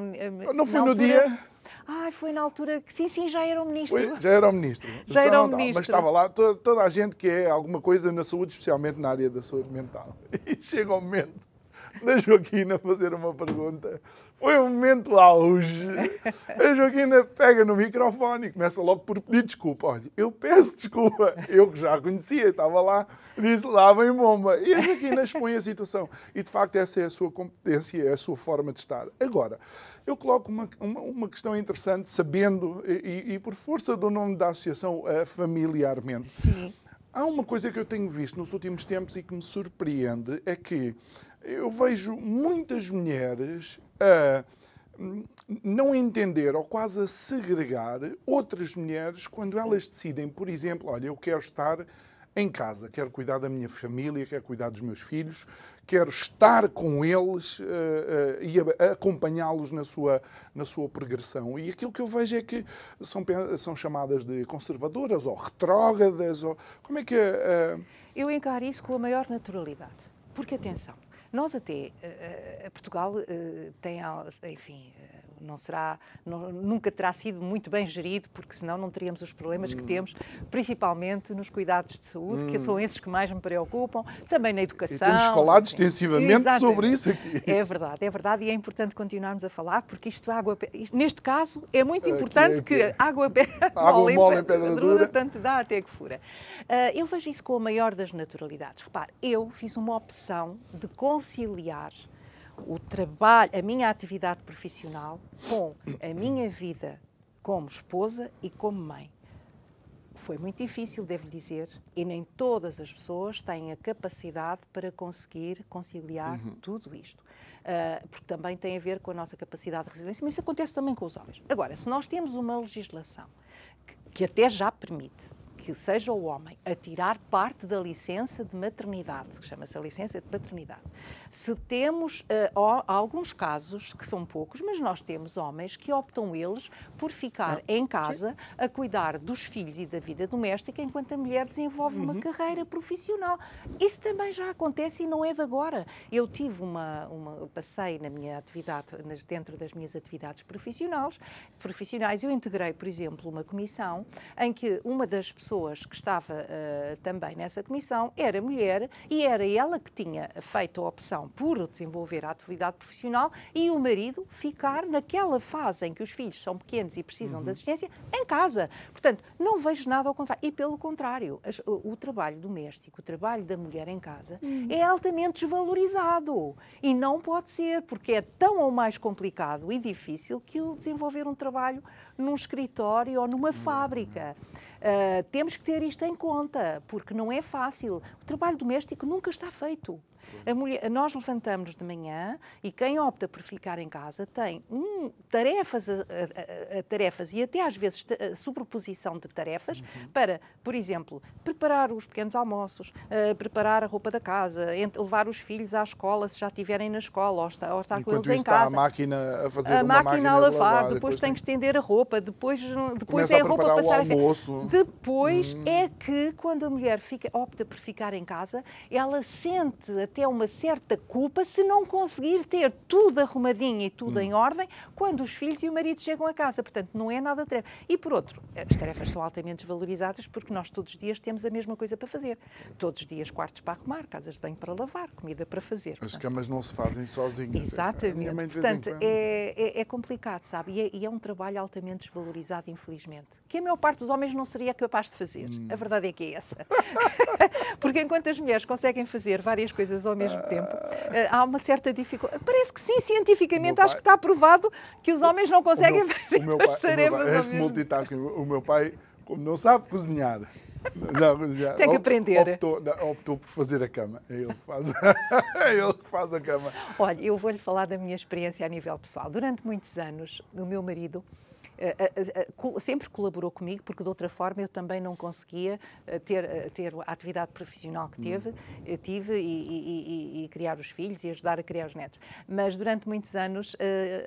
A: não foi no altura... dia
B: Ai, foi na altura que sim, sim, já era o ministro.
A: Foi, já era o ministro.
B: Já era o ministro.
A: Mas estava lá toda, toda, a gente que é alguma coisa na saúde, especialmente na área da saúde mental. E chega o momento da Joaquina fazer uma pergunta. Foi um momento auge. A Joaquina pega no microfone e começa logo por pedir desculpa. Olha, eu peço desculpa. Eu que já a conhecia, estava lá, disse lá vem bomba. E a Joaquina expõe a situação. E de facto essa é a sua competência, é a sua forma de estar. Agora, eu coloco uma, uma, uma questão interessante, sabendo, e, e, por força do nome da associação, uh, familiarmente.
B: Sim.
A: Há uma coisa que eu tenho visto nos últimos tempos e que me surpreende, é que eu vejo muitas mulheres a não entender ou quase a segregar outras mulheres quando elas decidem, por exemplo, olha, eu quero estar em casa, quero cuidar da minha família, quero cuidar dos meus filhos, quero estar com eles uh, uh, e acompanhá-los na sua, na sua progressão. E aquilo que eu vejo é que são, são chamadas de conservadoras ou retrógradas. Ou, como é que. Uh...
B: Eu encaro isso com a maior naturalidade. Porque, atenção, nós até, Portugal tem, enfim, não será, não, nunca terá sido muito bem gerido, porque senão não teríamos os problemas que hum. temos, principalmente nos cuidados de saúde, que são hum. esses que mais me preocupam, também na educação. E
A: temos falado assim. extensivamente Exatamente. sobre isso aqui.
B: É verdade, é verdade, e é importante continuarmos a falar, porque isto água, isto, neste caso, é muito importante que, é que água, água mole em pedra dura, tanto dá até que fura. Uh, eu vejo isso com a maior das naturalidades. Repare, eu fiz uma opção de conciliar o trabalho, a minha atividade profissional com a minha vida como esposa e como mãe. Foi muito difícil, devo dizer, e nem todas as pessoas têm a capacidade para conseguir conciliar uhum. tudo isto. Uh, porque também tem a ver com a nossa capacidade de resiliência, mas isso acontece também com os homens. Agora, se nós temos uma legislação que, que até já permite que seja o homem a tirar parte da licença de maternidade, que chama-se a licença de paternidade. Se temos uh, alguns casos, que são poucos, mas nós temos homens que optam eles por ficar ah, em casa a cuidar dos filhos e da vida doméstica enquanto a mulher desenvolve uhum. uma carreira profissional. Isso também já acontece e não é de agora. Eu tive uma, uma passei na minha atividade, dentro das minhas atividades profissionais, profissionais, eu integrei, por exemplo, uma comissão em que uma das pessoas pessoas que estava uh, também nessa comissão era mulher e era ela que tinha feito a opção por desenvolver a atividade profissional e o marido ficar naquela fase em que os filhos são pequenos e precisam uhum. de assistência em casa. Portanto, não vejo nada ao contrário. E pelo contrário, o, o trabalho doméstico, o trabalho da mulher em casa uhum. é altamente desvalorizado. E não pode ser, porque é tão ou mais complicado e difícil que o desenvolver um trabalho num escritório ou numa uhum. fábrica. Uh, temos que ter isto em conta, porque não é fácil. O trabalho doméstico nunca está feito. Mulher, nós levantamos de manhã e quem opta por ficar em casa tem um, tarefas, a, a, a, tarefas e até às vezes a sobreposição de tarefas uhum. para, por exemplo, preparar os pequenos almoços, uh, preparar a roupa da casa, levar os filhos à escola se já estiverem na escola ou, está, ou estar com eles em casa.
A: a máquina a fazer
B: a
A: máquina,
B: máquina a lavar, depois, depois tem que estender a roupa, depois, depois é a roupa passar a Depois hum. é que quando a mulher fica, opta por ficar em casa, ela sente até até uma certa culpa se não conseguir ter tudo arrumadinho e tudo hum. em ordem quando os filhos e o marido chegam a casa. Portanto, não é nada tarefa. E por outro, as tarefas são altamente desvalorizadas porque nós todos os dias temos a mesma coisa para fazer. Todos os dias quartos para arrumar, casas de banho para lavar, comida para fazer.
A: As camas não se fazem sozinhas.
B: Exatamente. Portanto, é, é, é, complicado, sabe? E é, e é, um trabalho altamente desvalorizado, infelizmente. Que a maior parte dos homens não seria capaz de fazer. Hum. A verdade é que é essa. porque enquanto as mulheres conseguem fazer várias coisas ao mesmo tempo. Uh, há uma certa dificuldade. Parece que sim, cientificamente pai... acho que está provado que os homens não conseguem meu, fazer
A: pai, tarefas. O este multitasking, o meu pai, como não sabe cozinhar,
B: não, Tem que aprender.
A: Optou, optou, por fazer a cama. É ele que faz, é ele que faz a cama.
B: Olha, eu vou-lhe falar da minha experiência a nível pessoal. Durante muitos anos, o meu marido eh, eh, eh, sempre colaborou comigo, porque de outra forma eu também não conseguia ter, ter a atividade profissional que teve, hum. tive e, e, e, criar os filhos e ajudar a criar os netos. Mas durante muitos anos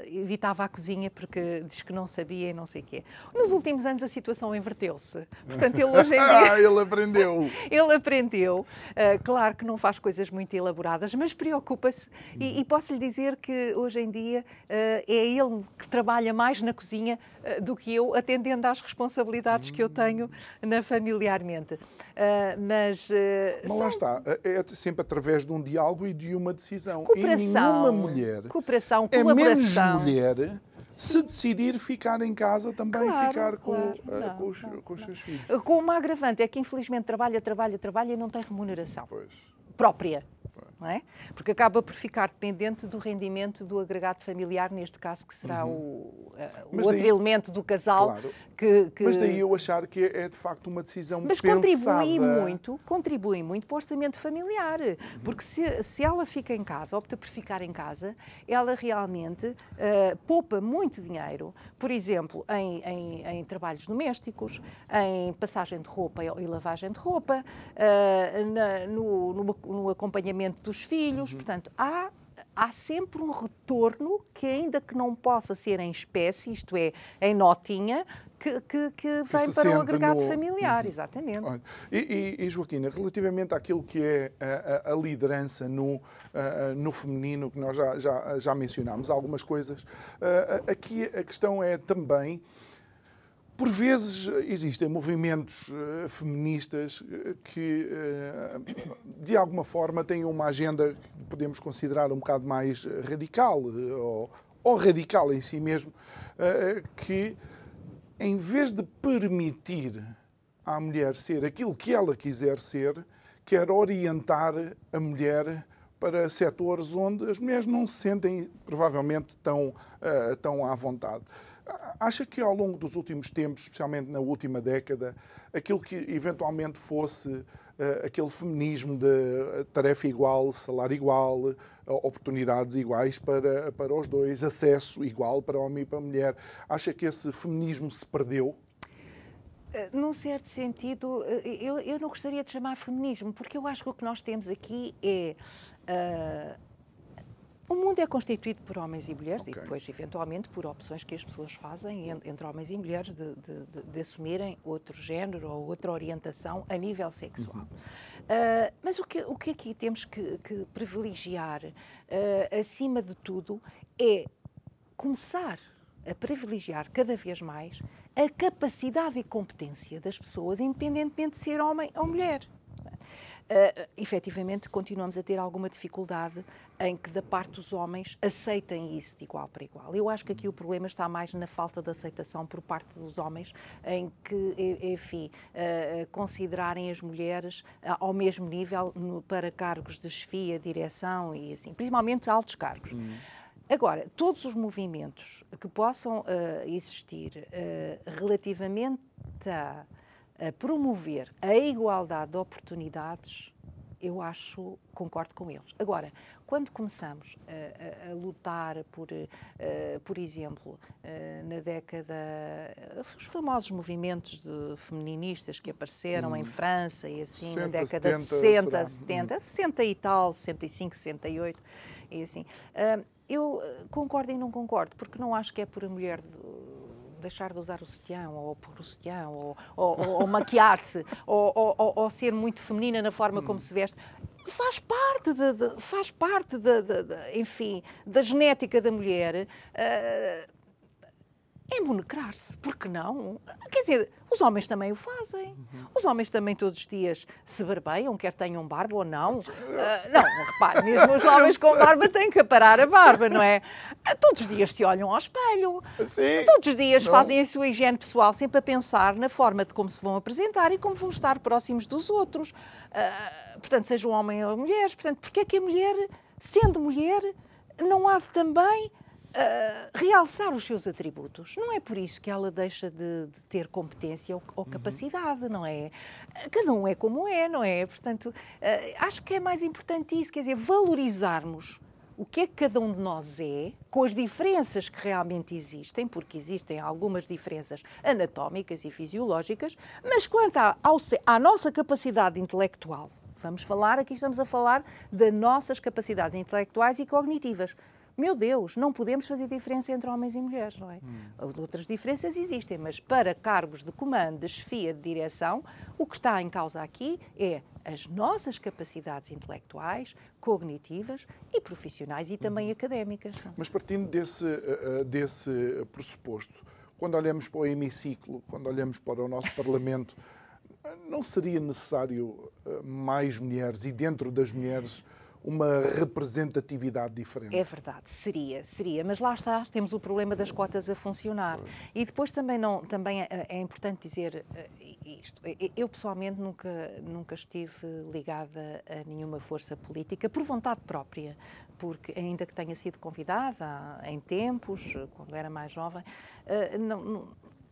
B: evitava a cozinha porque diz que não sabia e não sei o quê. Nos últimos anos a situação inverteu-se. Portanto, ele hoje em dia.
A: ah, ele aprendeu.
B: ele aprendeu. claro que não faz coisas muito elaboradas, mas preocupa-se. E, e posso lhe dizer que hoje em dia é ele que trabalha mais na cozinha eh, do que eu, atendendo às responsabilidades hum. que eu tenho na familiarmente. Uh, mas. Uh,
A: mas lá está, é sempre através de um diálogo e de uma decisão.
B: Cooperação.
A: E nenhuma mulher.
B: Cooperação, colaboração.
A: É menos mulher se decidir ficar em casa também claro, ficar com, claro. não, com, os, não, com os seus filhos.
B: Com uma agravante é que infelizmente trabalha, trabalha, trabalha e não tem remuneração pois. própria. Não é? Porque acaba por ficar dependente do rendimento do agregado familiar, neste caso que será uhum. o, uh, o outro daí, elemento do casal. Claro. Que, que,
A: Mas daí eu achar que é de facto uma decisão
B: Mas
A: pensada.
B: contribui muito, contribui muito para o orçamento familiar, porque se, se ela fica em casa, opta por ficar em casa, ela realmente uh, poupa muito dinheiro, por exemplo, em, em, em, trabalhos domésticos, em passagem de roupa e lavagem de roupa, uh, na, no, no, no acompanhamento do dos filhos. Uhum. Portanto, há há sempre um retorno que, ainda que não possa ser em espécie, isto é, em notinha, que, que, que vem para o agregado no... familiar, exatamente. Olha,
A: e, e, Joaquina, relativamente àquilo que é a, a liderança no, no feminino, que nós já, já, já mencionámos algumas coisas, aqui a questão é também por vezes existem movimentos uh, feministas eh, que, uh, de alguma forma, têm uma agenda que podemos considerar um bocado mais radical, ou, ou radical em si mesmo, uh, que, em vez de permitir à mulher ser aquilo que ela quiser ser, quer orientar a mulher para setores onde as mulheres não se sentem, provavelmente, tão, tão à vontade. Acha que ao longo dos últimos tempos, especialmente na última década, aquilo que eventualmente fosse uh, aquele feminismo de eh, tarefa igual, salário igual, uh, oportunidades iguais para, para os dois, acesso igual para homem e para mulher, acha que esse feminismo se perdeu?
B: Num certo sentido, eu, eu não gostaria de chamar feminismo, porque eu acho que o que nós temos aqui é. Uh, o mundo é constituído por homens e mulheres okay. e depois, eventualmente, por opções que as pessoas fazem entre homens e mulheres de, de, de, de assumirem outro género ou outra orientação a nível sexual. Uhum. Uh, mas o que, o que aqui temos que, que privilegiar, uh, acima de tudo, é começar a privilegiar cada vez mais a capacidade e competência das pessoas, independentemente de ser homem ou mulher uh, efetivamente continuamos a ter alguma dificuldade em que, da parte dos homens, aceitem isso de igual para igual. Eu acho que aqui o problema está mais na falta de aceitação por parte dos homens, em que, enfim, uh, considerarem as mulheres uh, ao mesmo nível no, para cargos de chefia, direção e assim, principalmente altos cargos. Agora, todos os movimentos que possam uh, existir relativamente a a promover a igualdade de oportunidades, eu acho, concordo com eles. Agora, quando começamos a, a, a lutar por, uh, por exemplo, uh, na década, os famosos movimentos de feministas que apareceram hum. em França e assim, 60, na década 70, de 60, será? 70, hum. 60 e tal, 65, 68, e assim. Uh, eu concordo e não concordo, porque não acho que é por a mulher deixar de usar o sutiã, ou pôr o sutiã, ou, ou, ou, ou maquiar-se, ou, ou, ser muito feminina na forma como se veste faz parte de, de faz parte de, de, enfim da genética da mulher uh, emunecrar-se, porque não? Quer dizer, os homens também o fazem. Uhum. Os homens também todos os dias se barbeiam, quer tenham barba ou não. Uh, não, repare, mesmo os homens com barba têm que parar a barba, não é? Uh, todos os dias se olham ao espelho. Sim. Todos os dias não. fazem a sua higiene pessoal sempre a pensar na forma de como se vão apresentar e como vão estar próximos dos outros. Uh, portanto, seja um homem ou mulheres. Portanto, porque é que a mulher, sendo mulher, não há também Uh, realçar os seus atributos. Não é por isso que ela deixa de, de ter competência ou, ou capacidade, uhum. não é? Cada um é como é, não é? Portanto, uh, acho que é mais importante isso, quer dizer, valorizarmos o que é que cada um de nós é, com as diferenças que realmente existem, porque existem algumas diferenças anatómicas e fisiológicas, mas quanto à, ao, à nossa capacidade intelectual, vamos falar, aqui estamos a falar das nossas capacidades intelectuais e cognitivas meu Deus, não podemos fazer diferença entre homens e mulheres, não é? Hum. Outras diferenças existem, mas para cargos de comando, de chefia, de direção, o que está em causa aqui é as nossas capacidades intelectuais, cognitivas e profissionais e também uhum. académicas. Não?
A: Mas partindo desse, eh, eh, desse pressuposto, quando olhamos para o hemiciclo, quando olhamos para o nosso Parlamento, não seria necessário eh, mais mulheres e dentro das mulheres uma representatividade diferente.
B: É verdade, seria, seria, mas lá está, temos o problema das cotas a funcionar. E depois também, não, também é, é importante dizer eh, isto. Eu pessoalmente nunca, nunca estive ligada a nenhuma força política por vontade própria, porque ainda que tenha sido convidada em tempos, quando era mais jovem, eh, não,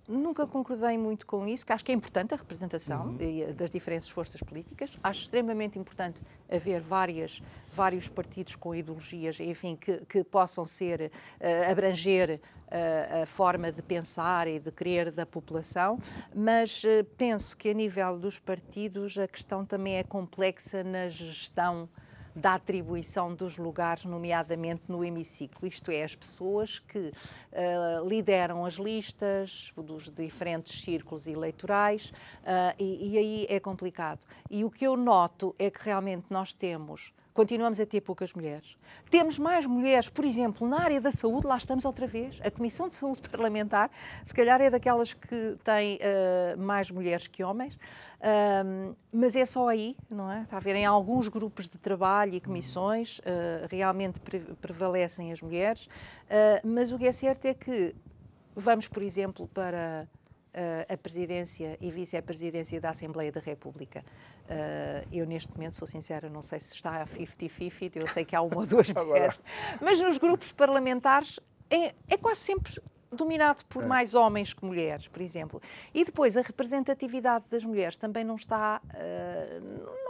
B: nunca concordei muito com isso, que acho que é importante a representação uhum. das diferentes forças políticas. Acho extremamente importante haver várias, vários partidos com ideologias, enfim, que, que possam ser, uh, abranger uh, a forma de pensar e de querer da população, mas uh, penso que a nível dos partidos a questão também é complexa na gestão da atribuição dos lugares, nomeadamente no hemiciclo, isto é, as pessoas que uh, lideram as listas dos diferentes círculos eleitorais, uh, e, e aí é complicado. E o que eu noto é que realmente nós temos continuamos a ter poucas mulheres. Temos mais mulheres, por exemplo, na área da saúde, lá estamos outra vez. A Comissão de Saúde Parlamentar, se calhar é daquelas que tem uh, mais mulheres que homens, uh, mas é só aí, não é? Está a ver, em alguns grupos de trabalho e comissões, uh, realmente pre prevalecem as mulheres, eh, mas o que é certo é que vamos, por exemplo, para a presidência e vice-presidência da Assembleia da República. Uh, eu, neste momento, sou sincera, não sei se está a 50-50, eu sei que há uma ou duas mulheres, mas nos grupos parlamentares é, é quase sempre dominado por é. mais homens que mulheres, por exemplo. E depois a representatividade das mulheres também não está, uh,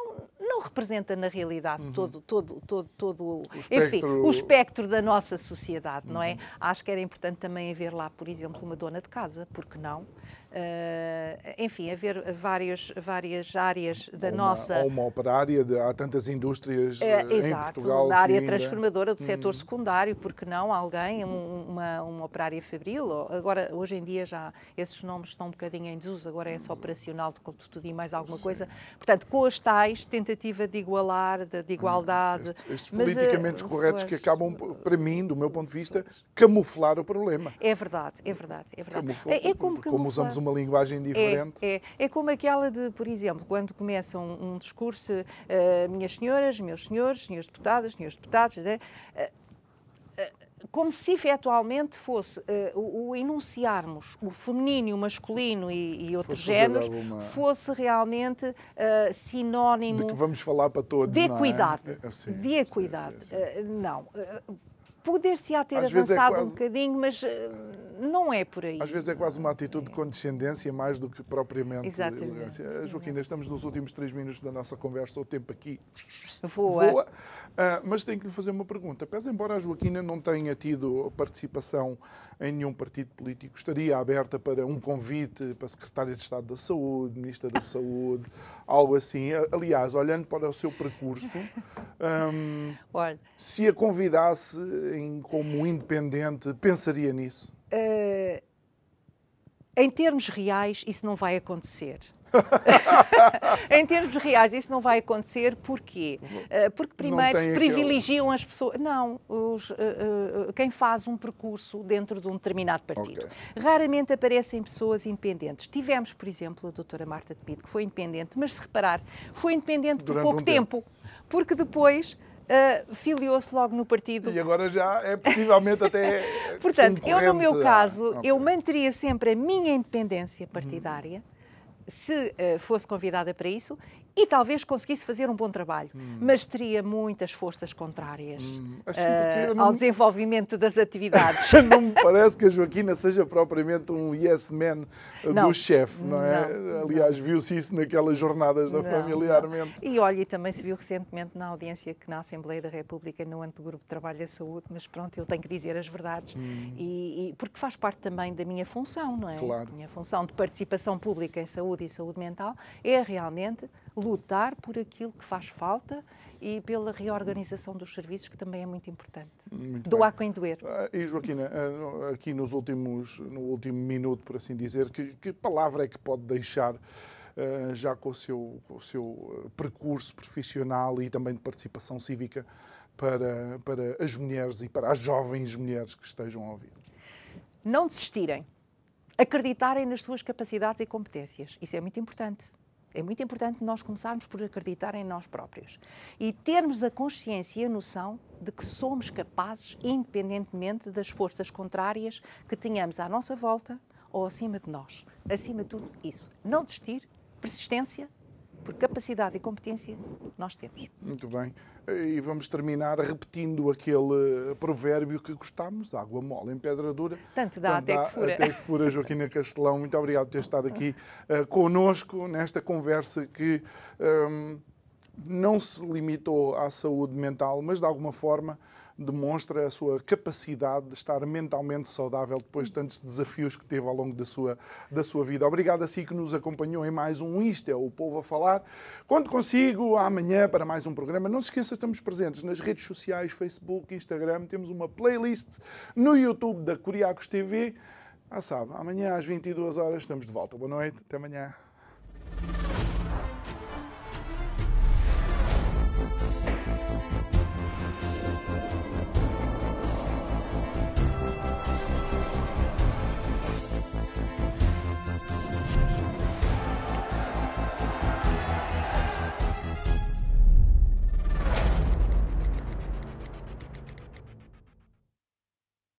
B: não, representa na realidade uhum. todo, todo, todo, todo o, espectro... Enfim, o espectro da nossa sociedade, uhum. não é? Uhum. Acho que era importante também haver lá, por exemplo, uma dona de casa, porque não? Uh, enfim, haver várias, várias áreas da
A: ou
B: nossa.
A: Uma, ou uma operária, de, há tantas indústrias é, em exato, Portugal.
B: Na área ainda... transformadora do hum. setor secundário, porque não alguém, um, uma, uma operária fabril? Agora, hoje em dia já esses nomes estão um bocadinho em desuso, agora é só operacional de tudo e mais alguma Sim. coisa. Portanto, com as tais, tentativa de igualar, de, de igualdade.
A: Estes, estes mas, politicamente uh, corretos pois, que acabam, para mim, do meu ponto de vista, camuflar o problema.
B: É verdade, é verdade, é verdade. Camufla, é, é como, como usamos
A: uma linguagem diferente.
B: É, é, é como aquela de, por exemplo, quando começa um, um discurso, uh, minhas senhoras, meus senhores, senhores deputadas, senhores deputados, uh, uh, como se efetualmente fosse o, o, enunciarmos o feminino, o masculino e, e outros géneros alguma... fosse realmente sinónimo
A: de que vamos falar para todos
B: de equidade, é? assim, de equidade. Sim, sim, sim. Não, poder-se-á ter Às é avançado é quase... um bocadinho, mas não é por aí.
A: Às vezes é quase uma atitude de condescendência mais do que propriamente Exatamente. elegância. Joaquina, estamos nos últimos três minutos da nossa conversa, o tempo aqui
B: voa. voa.
A: Uh, mas tenho que lhe fazer uma pergunta. Pese embora a Joaquina não tenha tido participação em nenhum partido político, estaria aberta para um convite para Secretária de Estado da Saúde, Ministra da Saúde, algo assim. Aliás, olhando para o seu percurso, um, se a convidasse em, como independente, pensaria nisso? Uh,
B: em termos reais, isso não vai acontecer. em termos reais, isso não vai acontecer porquê? Uh, porque primeiro se privilegiam aquele... as pessoas. Não, os, uh, uh, quem faz um percurso dentro de um determinado partido. Okay. Raramente aparecem pessoas independentes. Tivemos, por exemplo, a doutora Marta de Pido, que foi independente, mas se reparar, foi independente Durante por pouco um tempo. tempo. Porque depois uh, filiou-se logo no partido.
A: E agora já é possivelmente até.
B: Portanto, eu no meu caso, ah, okay. eu manteria sempre a minha independência partidária. Hum se uh, fosse convidada para isso e talvez conseguisse fazer um bom trabalho, hum. mas teria muitas forças contrárias hum. assim, uh, não... ao desenvolvimento das atividades.
A: não me parece que a Joaquina seja propriamente um yes man não. do chefe, não é? Não. Aliás, viu-se isso naquelas jornadas da familiarmente.
B: E olha, e também se viu recentemente na audiência que na Assembleia da República, no âmbito do Grupo de Trabalho da Saúde, mas pronto, eu tenho que dizer as verdades, hum. e, e, porque faz parte também da minha função, não é?
A: Claro.
B: A minha função de participação pública em saúde e saúde mental é realmente lutar por aquilo que faz falta e pela reorganização dos serviços, que também é muito importante. Muito Doar quem doer.
A: Ah, e Joaquina, ah, aqui nos últimos, no último minuto, por assim dizer, que, que palavra é que pode deixar ah, já com o, seu, com o seu percurso profissional e também de participação cívica para, para as mulheres e para as jovens mulheres que estejam a ouvir?
B: Não desistirem. Acreditarem nas suas capacidades e competências. Isso é muito importante É muito importante nós começarmos por acreditar em nós próprios e termos a consciência e a noção de que somos capazes, independentemente das forças contrárias que tenhamos à nossa volta ou acima de nós. Acima de tudo, isso. Não desistir, persistência, por capacidade e competência nós temos.
A: Muito bem. E vamos terminar repetindo aquele provérbio que gostamos, água mole em pedra dura.
B: Tanto dá até que fura.
A: Até que fura, Joaquina Castelão. Muito obrigado por ter estado aqui uh, connosco nesta conversa que um, não se limitou à saúde mental, mas de alguma forma demonstra a sua capacidade de estar mentalmente saudável depois de tantos desafios que teve ao longo da sua, da sua vida. Obrigado a si que nos acompanhou em mais um Isto é o Povo a Falar. Quando consigo, amanhã para mais um programa. Não se esqueça, estamos presentes nas redes sociais, Facebook, Instagram. Temos uma playlist no YouTube da Curiacos TV. Ah, sabe, amanhã às 22 horas estamos de volta. Boa noite, até amanhã.